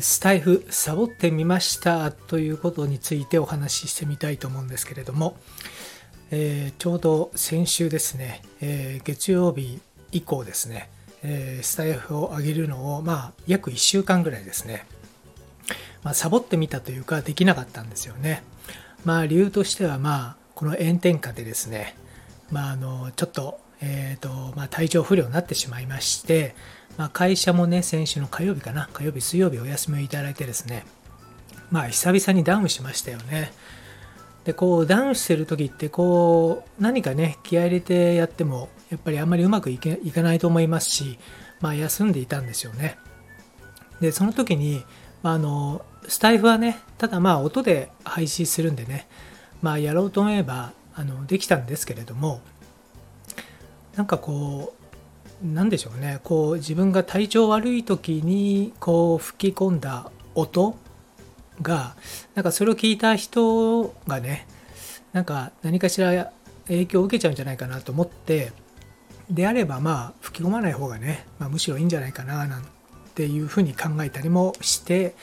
スタイフサボってみましたということについてお話ししてみたいと思うんですけれども、えーちょうど先週ですね、えー月曜日以降ですね、えースタイフを上げるのをまあ約1週間ぐらいですね、まあ、サボってみたというかできなかったんですよね。まあ理由としてはまあこの炎天下でですね、まああのちょっと,、えーとまあ、体調不良になってしまいまして、まあ、会社もね先週の火曜日かな火曜日水曜日お休みをいただいてですねまあ久々にダウンしましたよね。でこうダウンしてる時ってこう何かね気合入れてやってもやっぱりあんまりうまくいけいかないと思いますし、まあ、休んでいたんですよね。でその時に、まあ、あのスタイフはねただまあ音で配信するんでね、まあ、やろうと思えばあのできたんですけれどもなんかこうなんでしょうねこう自分が体調悪い時にこう吹き込んだ音がなんかそれを聞いた人がねなんか何かしら影響を受けちゃうんじゃないかなと思ってであればまあ吹き込まない方がね、まあ、むしろいいんじゃないかななんていうふうに考えたりもして、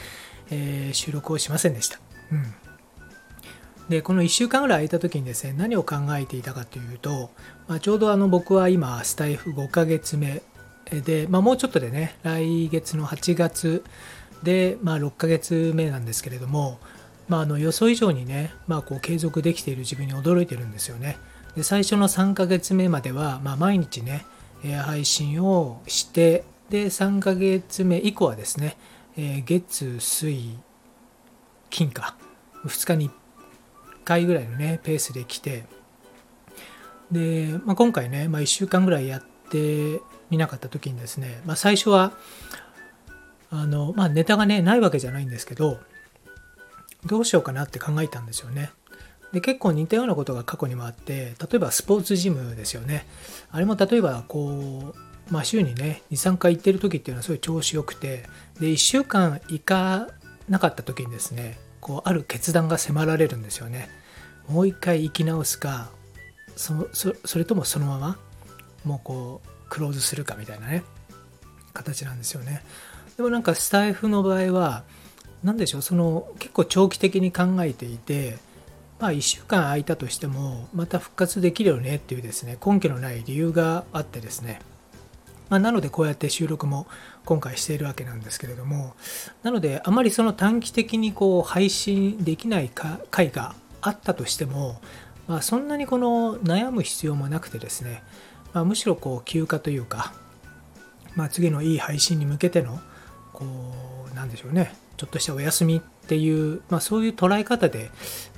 えー収録をしませんでした。うんでこの1週間ぐらい空いた時にですね何を考えていたかというと、まあ、ちょうどあの僕は今スタイフ5ヶ月目で、まあ、もうちょっとでね来月の8月で、まあ、6ヶ月目なんですけれども、まあ、あの予想以上にね、まあ、こう継続できている自分に驚いてるんですよね。で最初の3ヶ月目までは、まあ、毎日ね配信をしてで3ヶ月目以降はですね、えー月水金か。2日に1回ぐらいのねペースで来て。で、まあ、今回ね、まあ、1週間ぐらいやってみなかった時にですね、まあ、最初はあの、まあ、ネタがねないわけじゃないんですけどどうしようかなって考えたんですよね。で結構似たようなことが過去にもあって例えばスポーツジムですよね。あれも例えばこう、まあ、週にね23回行ってる時っていうのはすごい調子よくてで1週間行かなかった時にですねこうある決断が迫られるんですよね。もう一回生き直すかそれともそのままもうこうクローズするかみたいなね形なんですよね。でもなんかスタイフの場合は何でしょうその結構長期的に考えていてまあ1週間空いたとしてもまた復活できるよねっていうですね根拠のない理由があってですね。まあ、なのでこうやって収録も今回しているわけなんですけれどもなのであまりその短期的にこう配信できない回があったとしても、まあ、そんなにこの悩む必要もなくてですね、まあ、むしろこう休暇というか、まあ、次のいい配信に向けてのこうなんでしょうねちょっとしたお休みっていう、まあ、そういう捉え方で、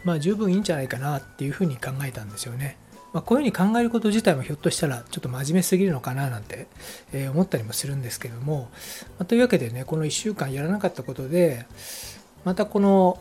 まあ、十分いいんじゃないかなっていうふうに考えたんですよね。まあ、こういうふうに考えること自体もひょっとしたらちょっと真面目すぎるのかななんて、えー思ったりもするんですけども、まあというわけでねこの1週間やらなかったことでまたこの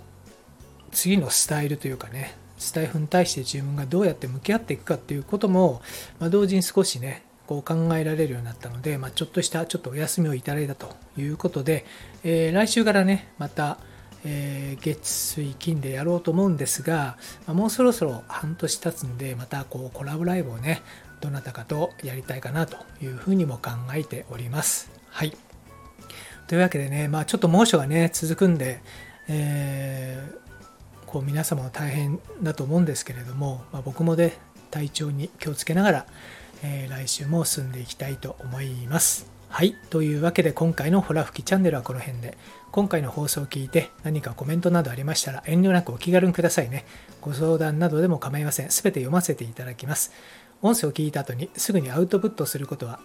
次のスタイルというかねスタイフに対して自分がどうやって向き合っていくかっていうことも、まあ、同時に少しねこう考えられるようになったので、まあ、ちょっとしたちょっとお休みをいただいたということで、えー来週からねまた、えー月水金でやろうと思うんですが、まあもうそろそろ半年経つんでまたこうコラボライブをねどなたかとやりたいかなというふうにも考えております。はいというわけでね、まあ、ちょっと猛暑がね続くんで、えーこう皆様も大変だと思うんですけれども、まあ、僕もね体調に気をつけながら、えー来週も進んでいきたいと思います。はい。というわけで今回のホラ吹きチャンネルはこの辺で。今回の放送を聞いて何かコメントなどありましたら遠慮なくお気軽にくださいね。ご相談などでも構いません。すべて読ませていただきます。音声を聞いた後にすぐにアウトプットすることは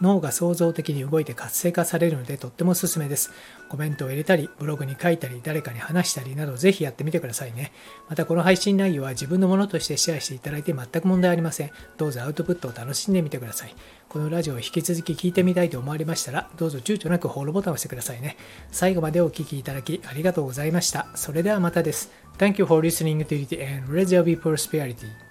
脳が創造的に動いて活性化されるのでとってもおすすめです。コメントを入れたり、ブログに書いたり、誰かに話したりなどぜひやってみてくださいね。またこの配信内容は自分のものとしてシェアしていただいて全く問題ありません。どうぞアウトプットを楽しんでみてください。このラジオを引き続き聞いてみたいと思われましたら、どうぞ躊躇なくフォローボタンを押してくださいね。最後までお聴きいただきありがとうございました。それではまたです。Thank you for listening to it and let there be prosperity.